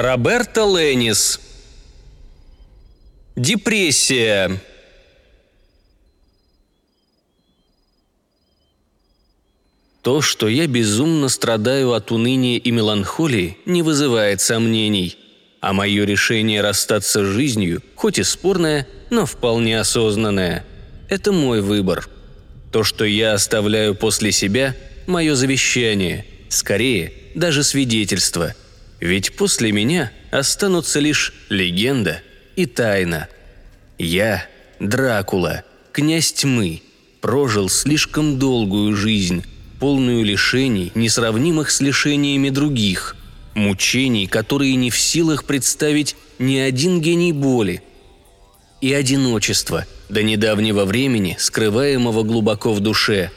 Роберто Ленис. Депрессия. То, что я безумно страдаю от уныния и меланхолии, не вызывает сомнений. А мое решение расстаться с жизнью, хоть и спорное, но вполне осознанное. Это мой выбор. То, что я оставляю после себя – мое завещание, скорее, даже свидетельство. Ведь после меня останутся лишь легенда и тайна. Я, Дракула, князь тьмы, прожил слишком долгую жизнь – полную лишений, несравнимых с лишениями других, мучений, которые не в силах представить ни один гений боли, и одиночество, до недавнего времени скрываемого глубоко в душе.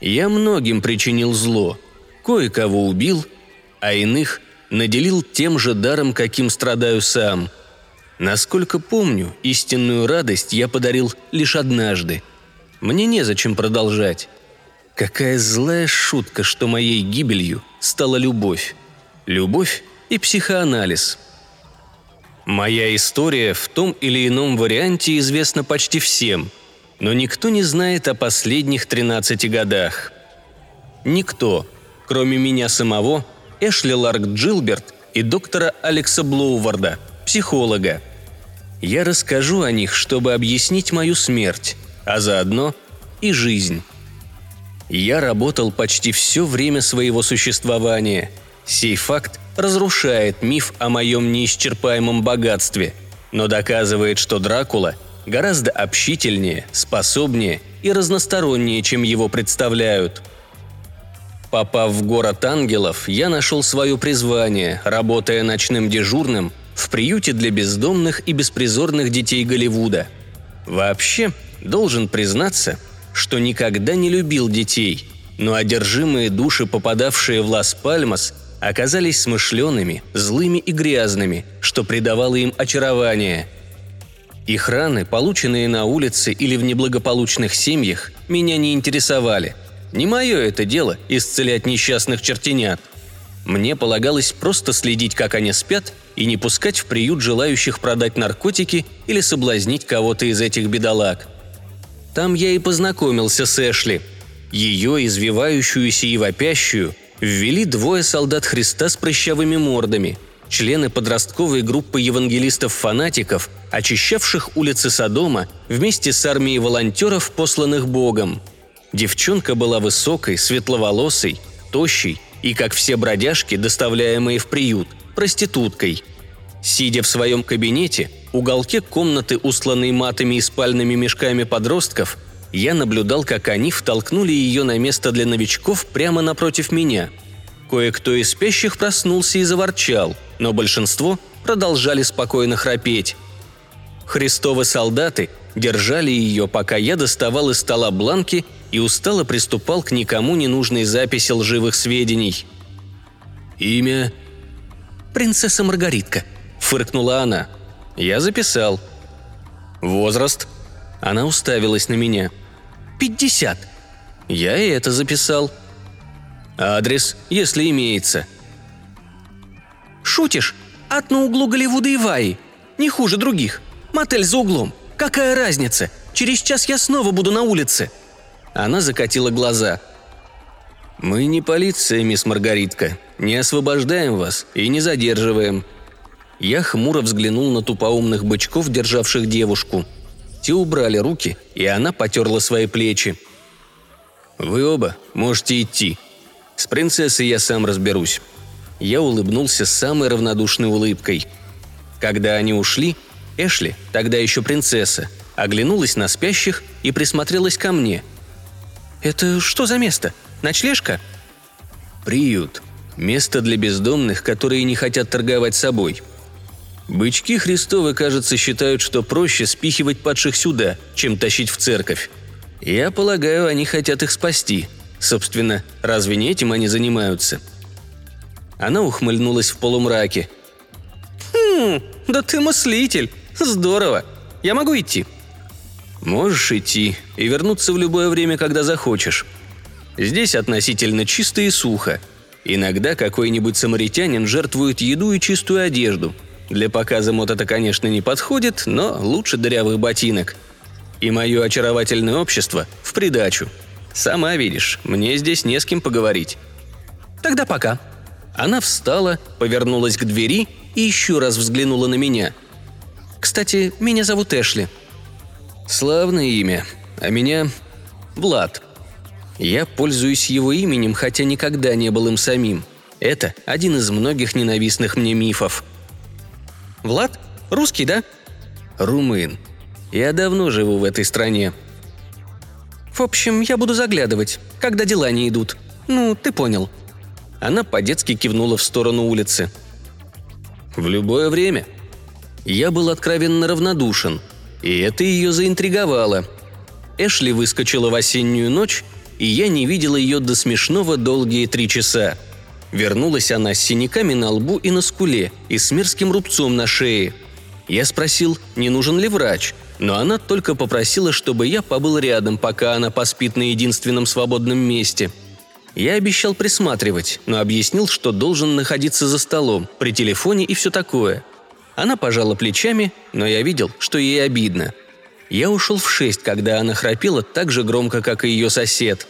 Я многим причинил зло, кое-кого убил, а иных наделил тем же даром, каким страдаю сам. Насколько помню, истинную радость я подарил лишь однажды. Мне незачем продолжать. Какая злая шутка, что моей гибелью стала любовь. Любовь и психоанализ. Моя история в том или ином варианте известна почти всем, но никто не знает о последних 13 годах. Никто, кроме меня самого, Эшли Ларк Джилберт и доктора Алекса Блоуварда, психолога. Я расскажу о них, чтобы объяснить мою смерть, а заодно и жизнь. Я работал почти все время своего существования. Сей факт разрушает миф о моем неисчерпаемом богатстве, но доказывает, что Дракула гораздо общительнее, способнее и разностороннее, чем его представляют. Попав в город ангелов, я нашел свое призвание, работая ночным дежурным в приюте для бездомных и беспризорных детей Голливуда. Вообще, должен признаться – что никогда не любил детей, но одержимые души, попадавшие в Лас-Пальмас, оказались смышленными, злыми и грязными, что придавало им очарование. Их раны, полученные на улице или в неблагополучных семьях, меня не интересовали. Не мое это дело – исцелять несчастных чертенят. Мне полагалось просто следить, как они спят, и не пускать в приют желающих продать наркотики или соблазнить кого-то из этих бедолаг – там я и познакомился с Эшли. Ее, извивающуюся и вопящую, ввели двое солдат Христа с прыщавыми мордами, члены подростковой группы евангелистов-фанатиков, очищавших улицы Содома вместе с армией волонтеров, посланных Богом. Девчонка была высокой, светловолосой, тощей и, как все бродяжки, доставляемые в приют, проституткой. Сидя в своем кабинете, уголке комнаты, устланной матами и спальными мешками подростков, я наблюдал, как они втолкнули ее на место для новичков прямо напротив меня. Кое-кто из спящих проснулся и заворчал, но большинство продолжали спокойно храпеть. Христовы солдаты держали ее, пока я доставал из стола бланки и устало приступал к никому не нужной записи лживых сведений. «Имя?» «Принцесса Маргаритка», — фыркнула она. Я записал. Возраст. Она уставилась на меня. «Пятьдесят». Я и это записал. Адрес, если имеется. «Шутишь? Ад на углу Голливуда и Ваи. Не хуже других. Мотель за углом. Какая разница? Через час я снова буду на улице». Она закатила глаза. «Мы не полиция, мисс Маргаритка. Не освобождаем вас и не задерживаем. Я хмуро взглянул на тупоумных бычков, державших девушку. Те убрали руки, и она потерла свои плечи. «Вы оба можете идти. С принцессой я сам разберусь». Я улыбнулся самой равнодушной улыбкой. Когда они ушли, Эшли, тогда еще принцесса, оглянулась на спящих и присмотрелась ко мне. «Это что за место? Ночлежка?» «Приют. Место для бездомных, которые не хотят торговать собой», Бычки Христовы, кажется, считают, что проще спихивать падших сюда, чем тащить в церковь. Я полагаю, они хотят их спасти. Собственно, разве не этим они занимаются?» Она ухмыльнулась в полумраке. «Хм, да ты мыслитель! Здорово! Я могу идти?» «Можешь идти и вернуться в любое время, когда захочешь. Здесь относительно чисто и сухо. Иногда какой-нибудь самаритянин жертвует еду и чистую одежду. Для показа мод это, конечно, не подходит, но лучше дырявых ботинок. И мое очаровательное общество в придачу. Сама видишь, мне здесь не с кем поговорить. Тогда пока. Она встала, повернулась к двери и еще раз взглянула на меня. Кстати, меня зовут Эшли. Славное имя. А меня Влад. Я пользуюсь его именем, хотя никогда не был им самим. Это один из многих ненавистных мне мифов. Влад? Русский, да? Румын. Я давно живу в этой стране. В общем, я буду заглядывать, когда дела не идут. Ну, ты понял. Она по-детски кивнула в сторону улицы. В любое время. Я был откровенно равнодушен, и это ее заинтриговало. Эшли выскочила в осеннюю ночь и я не видела ее до смешного долгие три часа. Вернулась она с синяками на лбу и на скуле и с мерзким рубцом на шее. Я спросил, не нужен ли врач, но она только попросила, чтобы я побыл рядом, пока она поспит на единственном свободном месте. Я обещал присматривать, но объяснил, что должен находиться за столом, при телефоне и все такое. Она пожала плечами, но я видел, что ей обидно – я ушел в шесть, когда она храпела так же громко, как и ее сосед.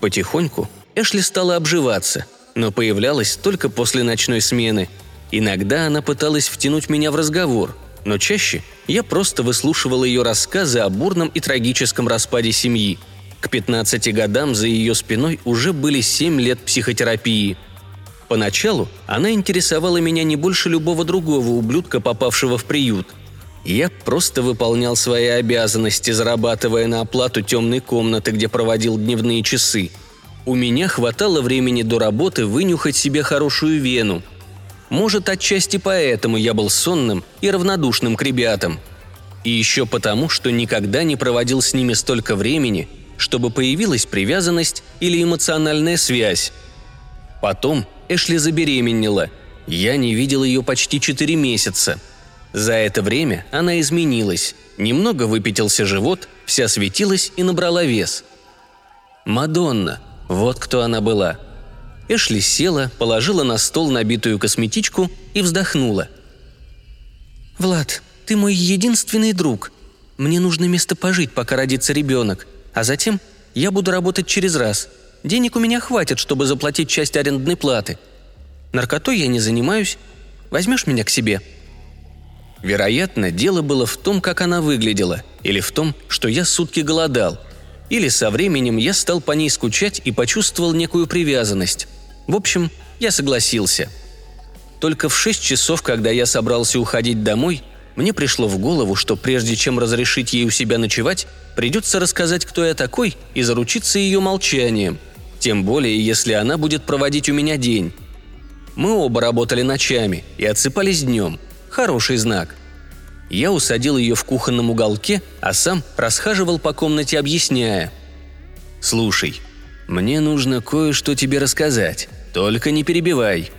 Потихоньку Эшли стала обживаться, но появлялась только после ночной смены. Иногда она пыталась втянуть меня в разговор, но чаще я просто выслушивал ее рассказы о бурном и трагическом распаде семьи. К 15 годам за ее спиной уже были 7 лет психотерапии. Поначалу она интересовала меня не больше любого другого ублюдка, попавшего в приют – я просто выполнял свои обязанности, зарабатывая на оплату темной комнаты, где проводил дневные часы. У меня хватало времени до работы вынюхать себе хорошую вену. Может, отчасти поэтому я был сонным и равнодушным к ребятам. И еще потому, что никогда не проводил с ними столько времени, чтобы появилась привязанность или эмоциональная связь. Потом Эшли забеременела. Я не видел ее почти четыре месяца – за это время она изменилась. Немного выпятился живот, вся светилась и набрала вес. Мадонна. Вот кто она была. Эшли села, положила на стол набитую косметичку и вздохнула. «Влад, ты мой единственный друг. Мне нужно место пожить, пока родится ребенок. А затем я буду работать через раз. Денег у меня хватит, чтобы заплатить часть арендной платы. Наркотой я не занимаюсь. Возьмешь меня к себе?» Вероятно, дело было в том, как она выглядела, или в том, что я сутки голодал. Или со временем я стал по ней скучать и почувствовал некую привязанность. В общем, я согласился. Только в шесть часов, когда я собрался уходить домой, мне пришло в голову, что прежде чем разрешить ей у себя ночевать, придется рассказать, кто я такой, и заручиться ее молчанием. Тем более, если она будет проводить у меня день. Мы оба работали ночами и отсыпались днем – Хороший знак. Я усадил ее в кухонном уголке, а сам расхаживал по комнате, объясняя. «Слушай, мне нужно кое-что тебе рассказать. Только не перебивай.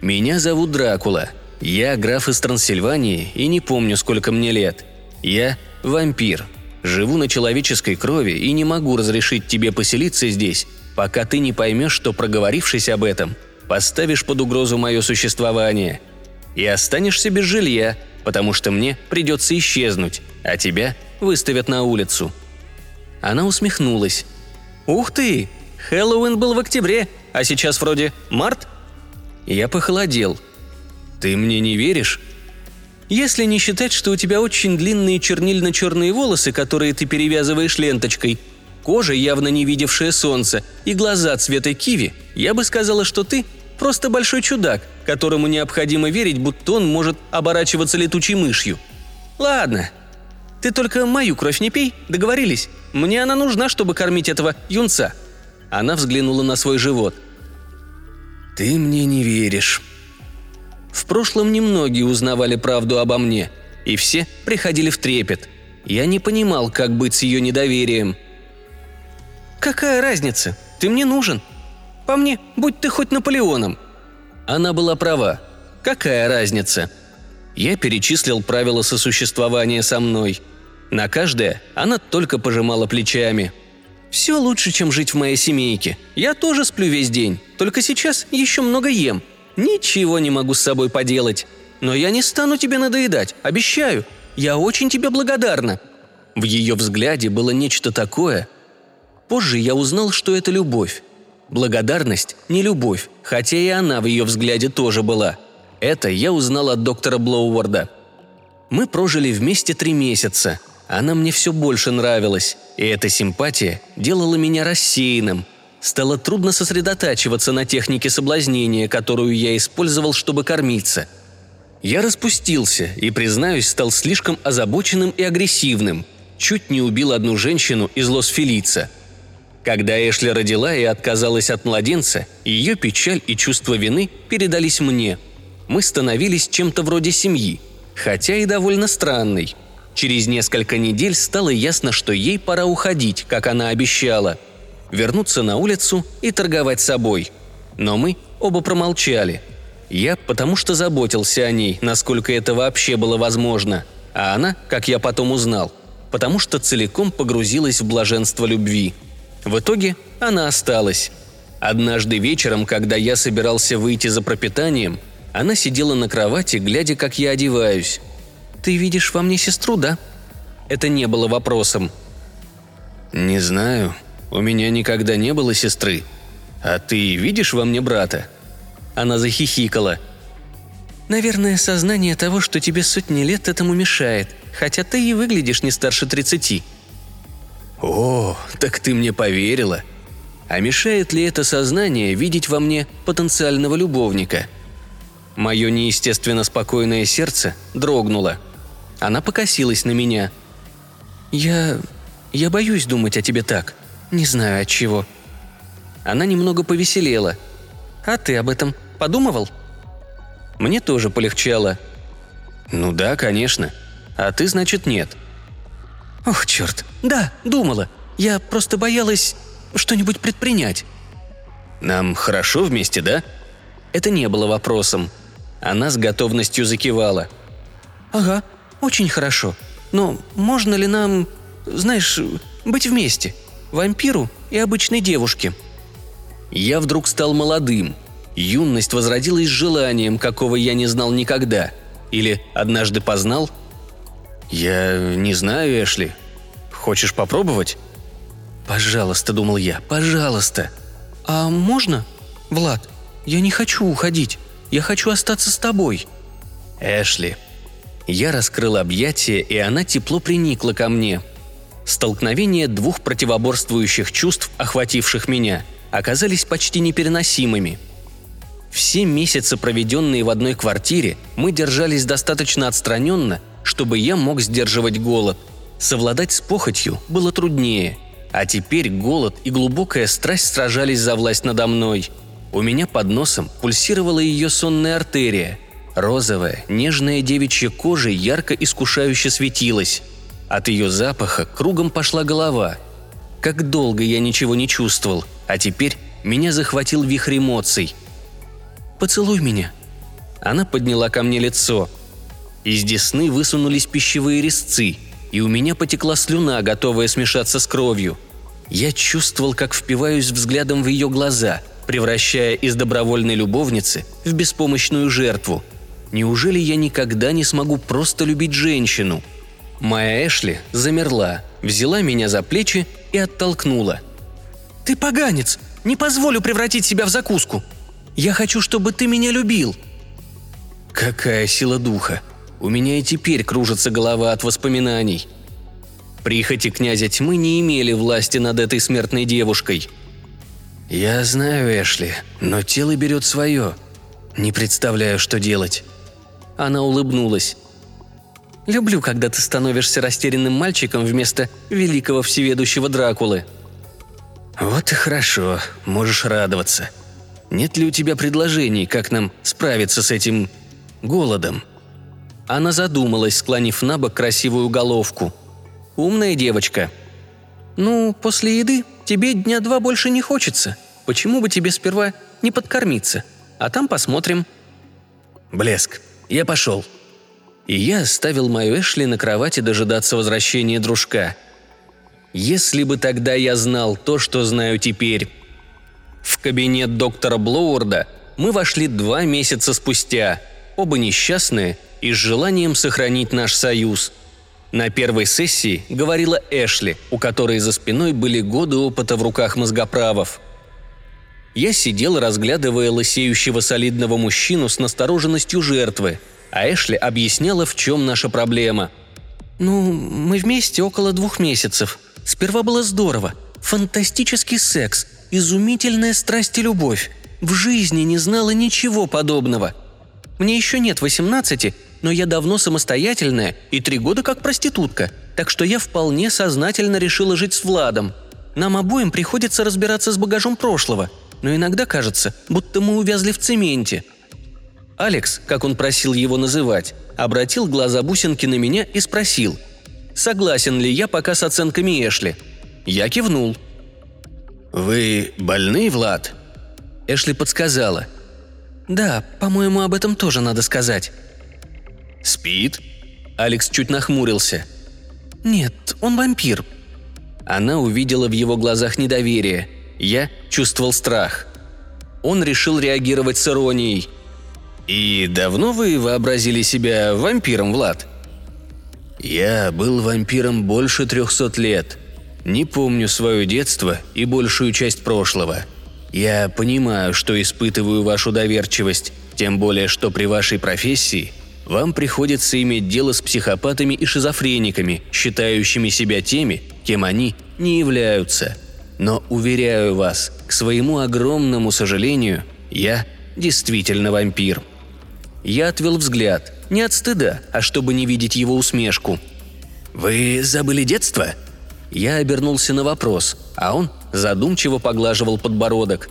Меня зовут Дракула. Я граф из Трансильвании и не помню, сколько мне лет. Я вампир. Живу на человеческой крови и не могу разрешить тебе поселиться здесь, пока ты не поймешь, что, проговорившись об этом, поставишь под угрозу мое существование – и останешься без жилья, потому что мне придется исчезнуть, а тебя выставят на улицу». Она усмехнулась. «Ух ты! Хэллоуин был в октябре, а сейчас вроде март?» Я похолодел. «Ты мне не веришь?» «Если не считать, что у тебя очень длинные чернильно-черные волосы, которые ты перевязываешь ленточкой, кожа, явно не видевшая солнца, и глаза цвета киви, я бы сказала, что ты Просто большой чудак, которому необходимо верить, будто он может оборачиваться летучей мышью. Ладно. Ты только мою кровь не пей, договорились? Мне она нужна, чтобы кормить этого юнца». Она взглянула на свой живот. «Ты мне не веришь». В прошлом немногие узнавали правду обо мне, и все приходили в трепет. Я не понимал, как быть с ее недоверием. «Какая разница? Ты мне нужен», по мне, будь ты хоть Наполеоном». Она была права. Какая разница? Я перечислил правила сосуществования со мной. На каждое она только пожимала плечами. Все лучше, чем жить в моей семейке. Я тоже сплю весь день, только сейчас еще много ем. Ничего не могу с собой поделать. Но я не стану тебе надоедать, обещаю. Я очень тебе благодарна». В ее взгляде было нечто такое. Позже я узнал, что это любовь. Благодарность – не любовь, хотя и она в ее взгляде тоже была. Это я узнал от доктора Блоуорда. Мы прожили вместе три месяца. Она мне все больше нравилась, и эта симпатия делала меня рассеянным. Стало трудно сосредотачиваться на технике соблазнения, которую я использовал, чтобы кормиться – я распустился и, признаюсь, стал слишком озабоченным и агрессивным. Чуть не убил одну женщину из Лос-Фелица. Когда Эшли родила и отказалась от младенца, ее печаль и чувство вины передались мне. Мы становились чем-то вроде семьи, хотя и довольно странной. Через несколько недель стало ясно, что ей пора уходить, как она обещала. Вернуться на улицу и торговать собой. Но мы оба промолчали – я потому что заботился о ней, насколько это вообще было возможно, а она, как я потом узнал, потому что целиком погрузилась в блаженство любви. В итоге она осталась. Однажды вечером, когда я собирался выйти за пропитанием, она сидела на кровати, глядя, как я одеваюсь. «Ты видишь во мне сестру, да?» Это не было вопросом. «Не знаю. У меня никогда не было сестры. А ты видишь во мне брата?» Она захихикала. «Наверное, сознание того, что тебе сотни лет, этому мешает, хотя ты и выглядишь не старше тридцати». «О, так ты мне поверила. А мешает ли это сознание видеть во мне потенциального любовника?» Мое неестественно спокойное сердце дрогнуло. Она покосилась на меня. «Я... я боюсь думать о тебе так. Не знаю от чего». Она немного повеселела. «А ты об этом Подумывал?» Мне тоже полегчало. «Ну да, конечно. А ты, значит, нет». «Ох, черт. Да, думала. Я просто боялась что-нибудь предпринять». «Нам хорошо вместе, да?» Это не было вопросом. Она с готовностью закивала. «Ага, очень хорошо. Но можно ли нам, знаешь, быть вместе? Вампиру и обычной девушке?» Я вдруг стал молодым, Юность возродилась желанием, какого я не знал никогда. Или однажды познал? Я не знаю, Эшли. Хочешь попробовать? Пожалуйста, думал я, пожалуйста. А можно? Влад, я не хочу уходить. Я хочу остаться с тобой. Эшли. Я раскрыл объятия, и она тепло приникла ко мне. Столкновение двух противоборствующих чувств, охвативших меня, оказались почти непереносимыми – все месяцы, проведенные в одной квартире, мы держались достаточно отстраненно, чтобы я мог сдерживать голод. Совладать с похотью было труднее. А теперь голод и глубокая страсть сражались за власть надо мной. У меня под носом пульсировала ее сонная артерия. Розовая, нежная девичья кожа ярко искушающе светилась. От ее запаха кругом пошла голова. Как долго я ничего не чувствовал, а теперь меня захватил вихрь эмоций – Поцелуй меня». Она подняла ко мне лицо. Из десны высунулись пищевые резцы, и у меня потекла слюна, готовая смешаться с кровью. Я чувствовал, как впиваюсь взглядом в ее глаза, превращая из добровольной любовницы в беспомощную жертву. Неужели я никогда не смогу просто любить женщину? Моя Эшли замерла, взяла меня за плечи и оттолкнула. «Ты поганец! Не позволю превратить себя в закуску!» Я хочу, чтобы ты меня любил!» Какая сила духа! У меня и теперь кружится голова от воспоминаний. Прихоти князя тьмы не имели власти над этой смертной девушкой. «Я знаю, Эшли, но тело берет свое. Не представляю, что делать». Она улыбнулась. «Люблю, когда ты становишься растерянным мальчиком вместо великого всеведущего Дракулы». «Вот и хорошо, можешь радоваться», нет ли у тебя предложений, как нам справиться с этим голодом?» Она задумалась, склонив на бок красивую головку. «Умная девочка». «Ну, после еды тебе дня два больше не хочется. Почему бы тебе сперва не подкормиться? А там посмотрим». «Блеск. Я пошел». И я оставил мою Эшли на кровати дожидаться возвращения дружка. Если бы тогда я знал то, что знаю теперь. В кабинет доктора Блоуарда мы вошли два месяца спустя, оба несчастные и с желанием сохранить наш союз. На первой сессии говорила Эшли, у которой за спиной были годы опыта в руках мозгоправов. Я сидел, разглядывая лысеющего солидного мужчину с настороженностью жертвы, а Эшли объясняла, в чем наша проблема. «Ну, мы вместе около двух месяцев. Сперва было здорово. Фантастический секс, изумительная страсть и любовь. В жизни не знала ничего подобного. Мне еще нет 18, но я давно самостоятельная и три года как проститутка, так что я вполне сознательно решила жить с Владом. Нам обоим приходится разбираться с багажом прошлого – но иногда кажется, будто мы увязли в цементе. Алекс, как он просил его называть, обратил глаза бусинки на меня и спросил, согласен ли я пока с оценками Эшли. Я кивнул. «Вы больны, Влад?» Эшли подсказала. «Да, по-моему, об этом тоже надо сказать». «Спит?» Алекс чуть нахмурился. «Нет, он вампир». Она увидела в его глазах недоверие – я чувствовал страх. Он решил реагировать с иронией. «И давно вы вообразили себя вампиром, Влад?» «Я был вампиром больше трехсот лет. Не помню свое детство и большую часть прошлого. Я понимаю, что испытываю вашу доверчивость, тем более, что при вашей профессии вам приходится иметь дело с психопатами и шизофрениками, считающими себя теми, кем они не являются – но, уверяю вас, к своему огромному сожалению, я действительно вампир. Я отвел взгляд, не от стыда, а чтобы не видеть его усмешку. «Вы забыли детство?» Я обернулся на вопрос, а он задумчиво поглаживал подбородок.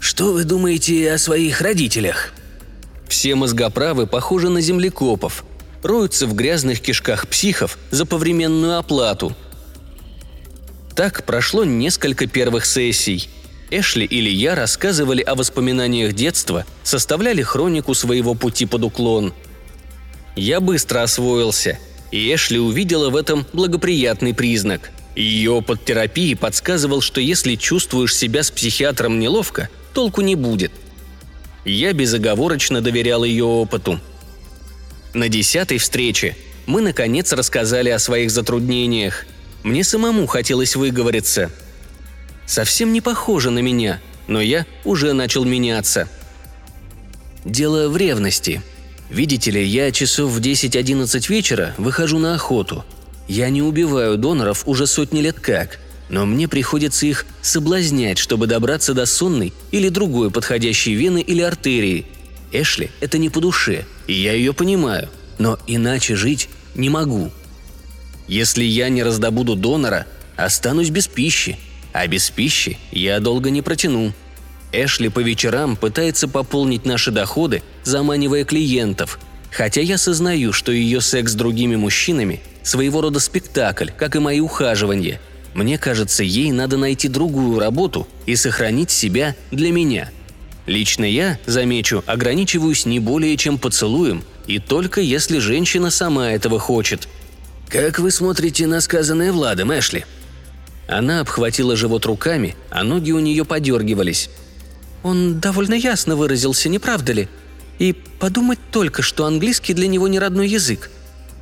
«Что вы думаете о своих родителях?» Все мозгоправы похожи на землекопов, роются в грязных кишках психов за повременную оплату – так прошло несколько первых сессий. Эшли или я рассказывали о воспоминаниях детства, составляли хронику своего пути под уклон. Я быстро освоился, и Эшли увидела в этом благоприятный признак. Ее опыт терапии подсказывал, что если чувствуешь себя с психиатром неловко, толку не будет. Я безоговорочно доверял ее опыту. На десятой встрече мы, наконец, рассказали о своих затруднениях – мне самому хотелось выговориться. Совсем не похоже на меня, но я уже начал меняться. Дело в ревности. Видите ли, я часов в 10-11 вечера выхожу на охоту. Я не убиваю доноров уже сотни лет как, но мне приходится их соблазнять, чтобы добраться до сонной или другой подходящей вены или артерии. Эшли – это не по душе, и я ее понимаю, но иначе жить не могу – если я не раздобуду донора, останусь без пищи, а без пищи я долго не протяну. Эшли по вечерам пытается пополнить наши доходы, заманивая клиентов, хотя я сознаю, что ее секс с другими мужчинами – своего рода спектакль, как и мои ухаживания. Мне кажется, ей надо найти другую работу и сохранить себя для меня. Лично я, замечу, ограничиваюсь не более чем поцелуем, и только если женщина сама этого хочет – «Как вы смотрите на сказанное Владом, Эшли?» Она обхватила живот руками, а ноги у нее подергивались. «Он довольно ясно выразился, не правда ли? И подумать только, что английский для него не родной язык».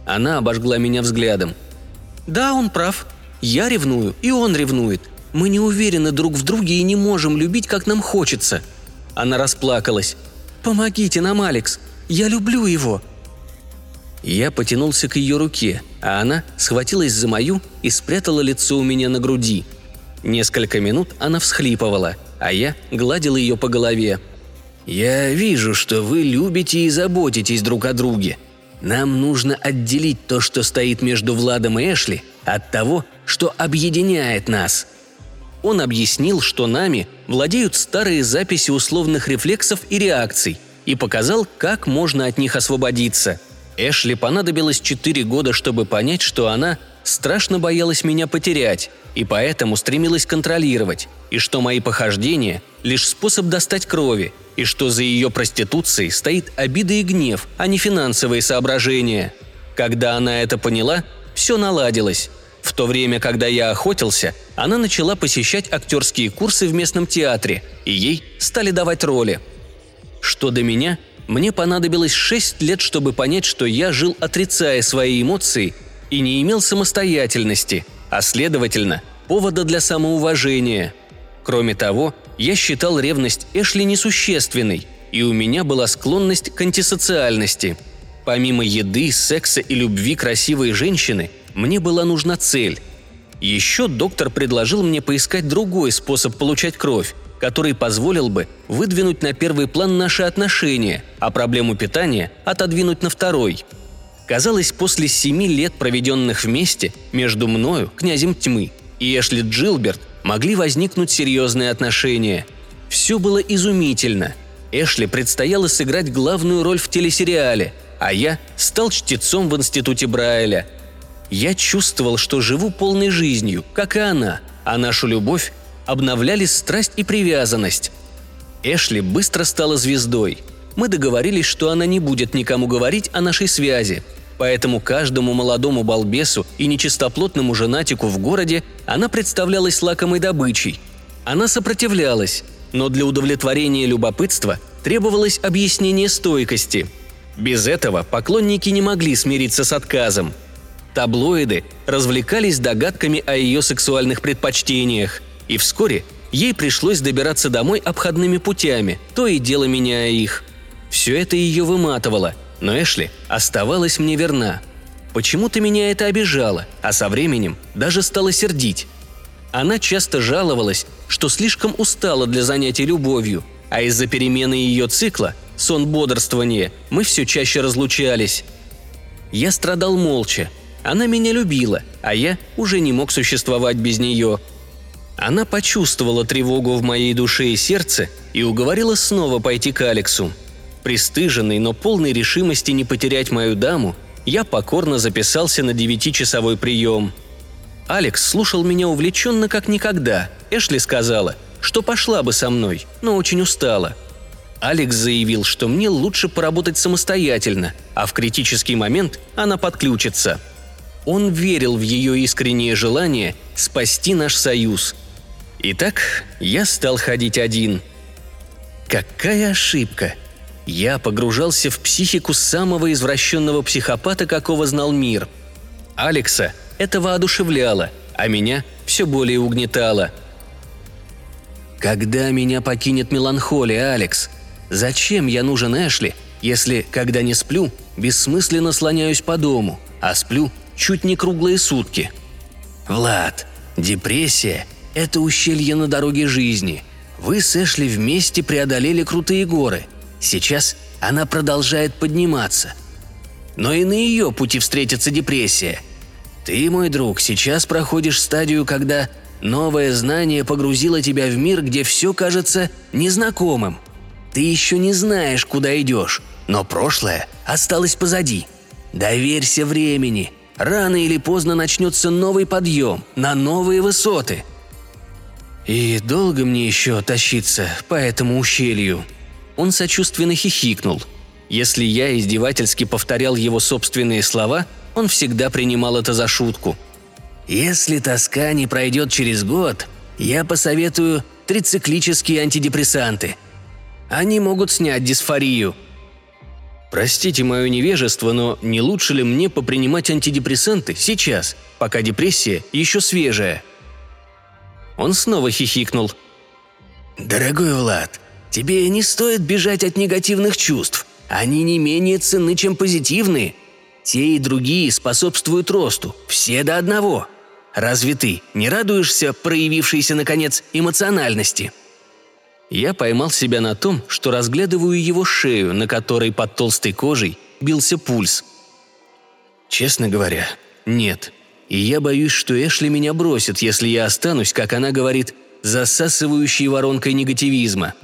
Она обожгла меня взглядом. «Да, он прав. Я ревную, и он ревнует. Мы не уверены друг в друге и не можем любить, как нам хочется». Она расплакалась. «Помогите нам, Алекс. Я люблю его. Я потянулся к ее руке, а она схватилась за мою и спрятала лицо у меня на груди. Несколько минут она всхлипывала, а я гладил ее по голове. «Я вижу, что вы любите и заботитесь друг о друге. Нам нужно отделить то, что стоит между Владом и Эшли, от того, что объединяет нас», он объяснил, что нами владеют старые записи условных рефлексов и реакций, и показал, как можно от них освободиться – Эшли понадобилось четыре года, чтобы понять, что она страшно боялась меня потерять, и поэтому стремилась контролировать, и что мои похождения – лишь способ достать крови, и что за ее проституцией стоит обида и гнев, а не финансовые соображения. Когда она это поняла, все наладилось. В то время, когда я охотился, она начала посещать актерские курсы в местном театре, и ей стали давать роли. Что до меня, мне понадобилось шесть лет, чтобы понять, что я жил, отрицая свои эмоции и не имел самостоятельности, а следовательно, повода для самоуважения. Кроме того, я считал ревность Эшли несущественной, и у меня была склонность к антисоциальности. Помимо еды, секса и любви красивой женщины – мне была нужна цель. Еще доктор предложил мне поискать другой способ получать кровь, который позволил бы выдвинуть на первый план наши отношения, а проблему питания отодвинуть на второй. Казалось, после семи лет, проведенных вместе, между мною, князем тьмы, и Эшли Джилберт могли возникнуть серьезные отношения. Все было изумительно. Эшли предстояло сыграть главную роль в телесериале, а я стал чтецом в институте Брайля – я чувствовал, что живу полной жизнью, как и она, а нашу любовь обновляли страсть и привязанность. Эшли быстро стала звездой. Мы договорились, что она не будет никому говорить о нашей связи, поэтому каждому молодому балбесу и нечистоплотному женатику в городе она представлялась лакомой добычей. Она сопротивлялась, но для удовлетворения любопытства требовалось объяснение стойкости. Без этого поклонники не могли смириться с отказом – Таблоиды развлекались догадками о ее сексуальных предпочтениях, и вскоре ей пришлось добираться домой обходными путями, то и дело меняя их. Все это ее выматывало, но Эшли оставалась мне верна. Почему-то меня это обижало, а со временем даже стало сердить. Она часто жаловалась, что слишком устала для занятий любовью, а из-за перемены ее цикла, сон бодрствования, мы все чаще разлучались. Я страдал молча, она меня любила, а я уже не мог существовать без нее. Она почувствовала тревогу в моей душе и сердце и уговорила снова пойти к Алексу. Престыженный, но полной решимости не потерять мою даму, я покорно записался на девятичасовой прием. Алекс слушал меня увлеченно как никогда. Эшли сказала, что пошла бы со мной, но очень устала. Алекс заявил, что мне лучше поработать самостоятельно, а в критический момент она подключится – он верил в ее искреннее желание спасти наш союз. Итак, я стал ходить один. Какая ошибка! Я погружался в психику самого извращенного психопата, какого знал мир. Алекса это воодушевляло, а меня все более угнетало. Когда меня покинет меланхолия, Алекс? Зачем я нужен Эшли, если, когда не сплю, бессмысленно слоняюсь по дому, а сплю чуть не круглые сутки. «Влад, депрессия – это ущелье на дороге жизни. Вы с Эшли вместе преодолели крутые горы. Сейчас она продолжает подниматься. Но и на ее пути встретится депрессия. Ты, мой друг, сейчас проходишь стадию, когда новое знание погрузило тебя в мир, где все кажется незнакомым. Ты еще не знаешь, куда идешь, но прошлое осталось позади. Доверься времени – Рано или поздно начнется новый подъем на новые высоты. И долго мне еще тащиться по этому ущелью?» Он сочувственно хихикнул. Если я издевательски повторял его собственные слова, он всегда принимал это за шутку. «Если тоска не пройдет через год, я посоветую трициклические антидепрессанты. Они могут снять дисфорию», Простите мое невежество, но не лучше ли мне попринимать антидепрессанты сейчас, пока депрессия еще свежая?» Он снова хихикнул. «Дорогой Влад, тебе не стоит бежать от негативных чувств. Они не менее ценны, чем позитивные. Те и другие способствуют росту, все до одного. Разве ты не радуешься проявившейся, наконец, эмоциональности?» Я поймал себя на том, что разглядываю его шею, на которой под толстой кожей бился пульс. Честно говоря, нет. И я боюсь, что Эшли меня бросит, если я останусь, как она говорит, засасывающей воронкой негативизма.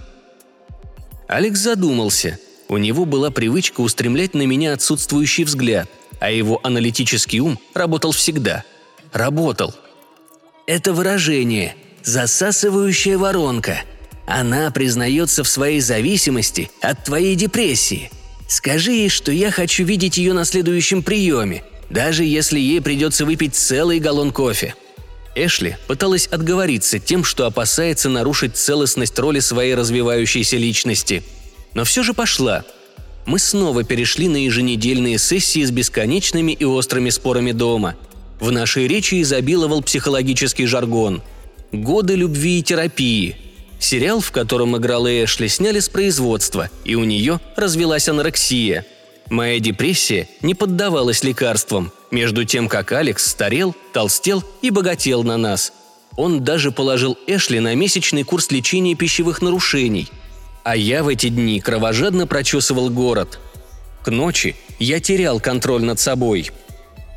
Алекс задумался. У него была привычка устремлять на меня отсутствующий взгляд, а его аналитический ум работал всегда. Работал. Это выражение «засасывающая воронка», она признается в своей зависимости от твоей депрессии. Скажи ей, что я хочу видеть ее на следующем приеме. даже если ей придется выпить целый галлон кофе». Эшли пыталась отговориться тем, что опасается нарушить целостность роли своей развивающейся личности. Но все же пошла. Мы снова перешли на еженедельные сессии с бесконечными и острыми спорами дома. В нашей речи изобиловал психологический жаргон. Годы любви и терапии. Сериал, в котором играла Эшли, сняли с производства, и у нее развелась анорексия – Моя депрессия не поддавалась лекарствам, между тем как Алекс старел, толстел и богател на нас. Он даже положил Эшли на месячный курс лечения пищевых нарушений. А я в эти дни кровожадно прочесывал город. К ночи я терял контроль над собой.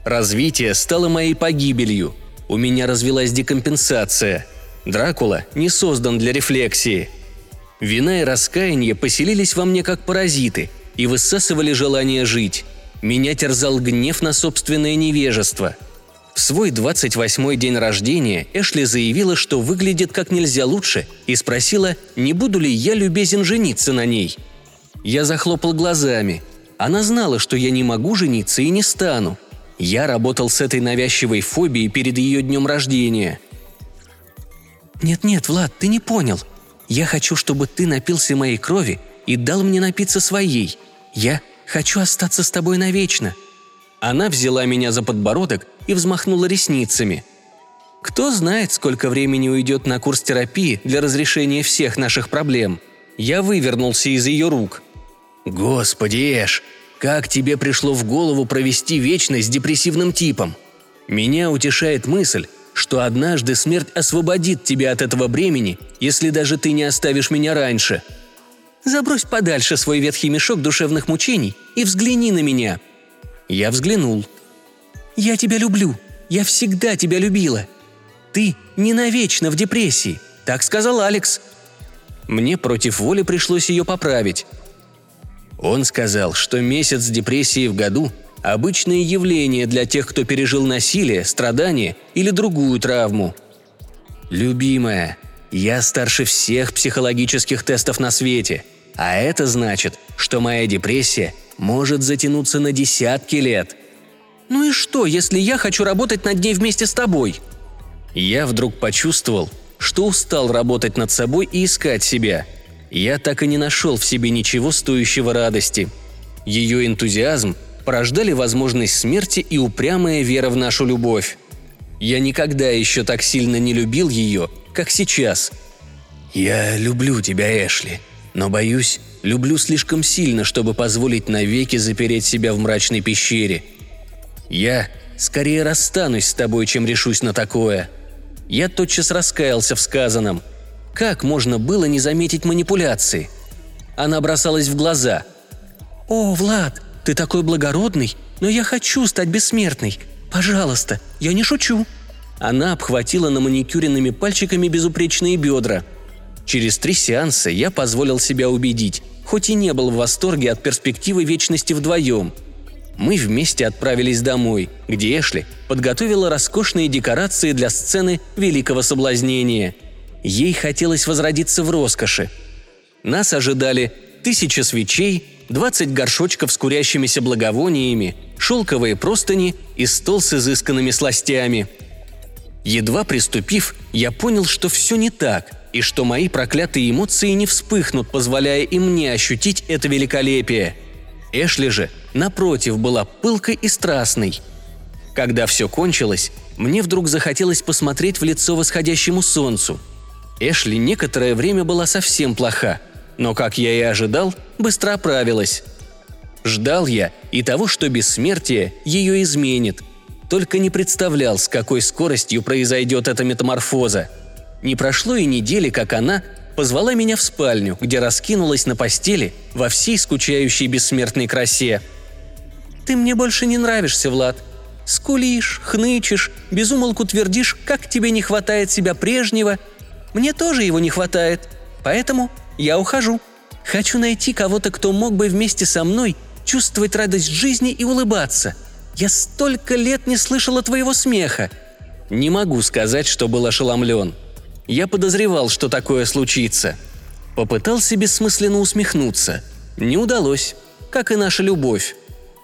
Развитие стало моей погибелью. У меня развилась декомпенсация. Дракула не создан для рефлексии. Вина и раскаяние поселились во мне как паразиты – и высасывали желание жить. Меня терзал гнев на собственное невежество. В свой 28-й день рождения Эшли заявила, что выглядит как нельзя лучше, и спросила, не буду ли я любезен жениться на ней. Я захлопал глазами. Она знала, что я не могу жениться и не стану. Я работал с этой навязчивой фобией перед ее днем рождения. «Нет-нет, Влад, ты не понял. Я хочу, чтобы ты напился моей крови и дал мне напиться своей. Я хочу остаться с тобой навечно». Она взяла меня за подбородок и взмахнула ресницами. Кто знает, сколько времени уйдет на курс терапии для разрешения всех наших проблем. Я вывернулся из ее рук. «Господи, Эш, как тебе пришло в голову провести вечность с депрессивным типом? Меня утешает мысль, что однажды смерть освободит тебя от этого бремени, если даже ты не оставишь меня раньше», Забрось подальше свой ветхий мешок душевных мучений и взгляни на меня». Я взглянул. «Я тебя люблю. Я всегда тебя любила. Ты не навечно в депрессии», — так сказал Алекс. Мне против воли пришлось ее поправить. Он сказал, что месяц депрессии в году – обычное явление для тех, кто пережил насилие, страдания или другую травму. «Любимая, я старше всех психологических тестов на свете. А это значит, что моя депрессия может затянуться на десятки лет. Ну и что, если я хочу работать над ней вместе с тобой? Я вдруг почувствовал, что устал работать над собой и искать себя. Я так и не нашел в себе ничего стоящего радости. Ее энтузиазм порождали возможность смерти и упрямая вера в нашу любовь. Я никогда еще так сильно не любил ее, как сейчас. «Я люблю тебя, Эшли», но, боюсь, люблю слишком сильно, чтобы позволить навеки запереть себя в мрачной пещере. Я скорее расстанусь с тобой, чем решусь на такое. Я тотчас раскаялся в сказанном. Как можно было не заметить манипуляции? Она бросалась в глаза. «О, Влад, ты такой благородный, но я хочу стать бессмертной. Пожалуйста, я не шучу». Она обхватила на маникюренными пальчиками безупречные бедра – Через три сеанса я позволил себя убедить, хоть и не был в восторге от перспективы вечности вдвоем. Мы вместе отправились домой, где Эшли подготовила роскошные декорации для сцены великого соблазнения. Ей хотелось возродиться в роскоши. Нас ожидали тысяча свечей, двадцать горшочков с курящимися благовониями, шелковые простыни и стол с изысканными сластями. Едва приступив, я понял, что все не так – и что мои проклятые эмоции не вспыхнут, позволяя и мне ощутить это великолепие. Эшли же, напротив, была пылкой и страстной. Когда все кончилось, мне вдруг захотелось посмотреть в лицо восходящему солнцу. Эшли некоторое время была совсем плоха, но, как я и ожидал, быстро оправилась. Ждал я и того, что бессмертие ее изменит. Только не представлял, с какой скоростью произойдет эта метаморфоза – не прошло и недели, как она позвала меня в спальню, где раскинулась на постели во всей скучающей бессмертной красе. «Ты мне больше не нравишься, Влад. Скулишь, хнычешь, безумолку твердишь, как тебе не хватает себя прежнего. Мне тоже его не хватает. Поэтому я ухожу. Хочу найти кого-то, кто мог бы вместе со мной чувствовать радость жизни и улыбаться. Я столько лет не слышала твоего смеха». Не могу сказать, что был ошеломлен – я подозревал, что такое случится. Попытался бессмысленно усмехнуться. Не удалось, как и наша любовь.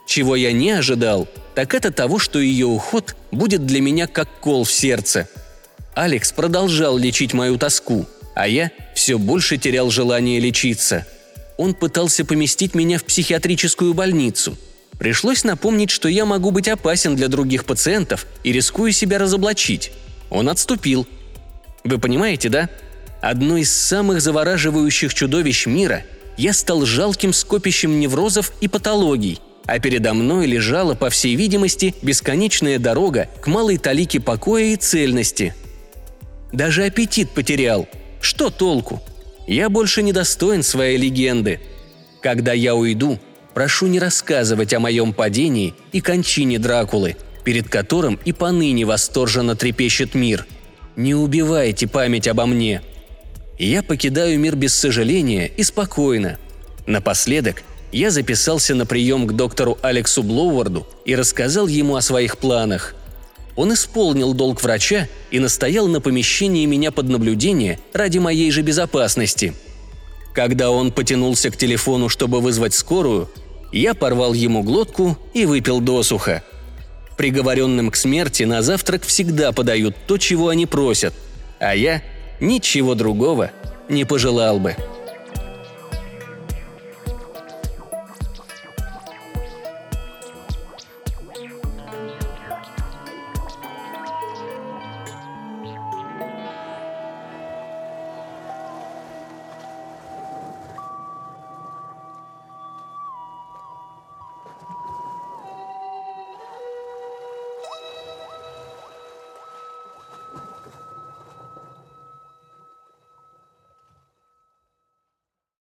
Чего я не ожидал, так это того, что ее уход будет для меня как кол в сердце. Алекс продолжал лечить мою тоску, а я все больше терял желание лечиться. Он пытался поместить меня в психиатрическую больницу. Пришлось напомнить, что я могу быть опасен для других пациентов и рискую себя разоблачить. Он отступил. Вы понимаете, да? Одно из самых завораживающих чудовищ мира я стал жалким скопищем неврозов и патологий – а передо мной лежала, по всей видимости, бесконечная дорога к малой талике покоя и цельности. Даже аппетит потерял. Что толку? Я больше не достоин своей легенды. Когда я уйду, прошу не рассказывать о моем падении и кончине Дракулы, перед которым и поныне восторженно трепещет мир. Не убивайте память обо мне. Я покидаю мир без сожаления и спокойно. Напоследок я записался на прием к доктору Алексу Блоуарду и рассказал ему о своих планах. Он исполнил долг врача и настоял на помещении меня под наблюдение ради моей же безопасности. Когда он потянулся к телефону, чтобы вызвать скорую, я порвал ему глотку и выпил досуха. Приговоренным к смерти на завтрак всегда подают то, чего они просят, а я ничего другого не пожелал бы.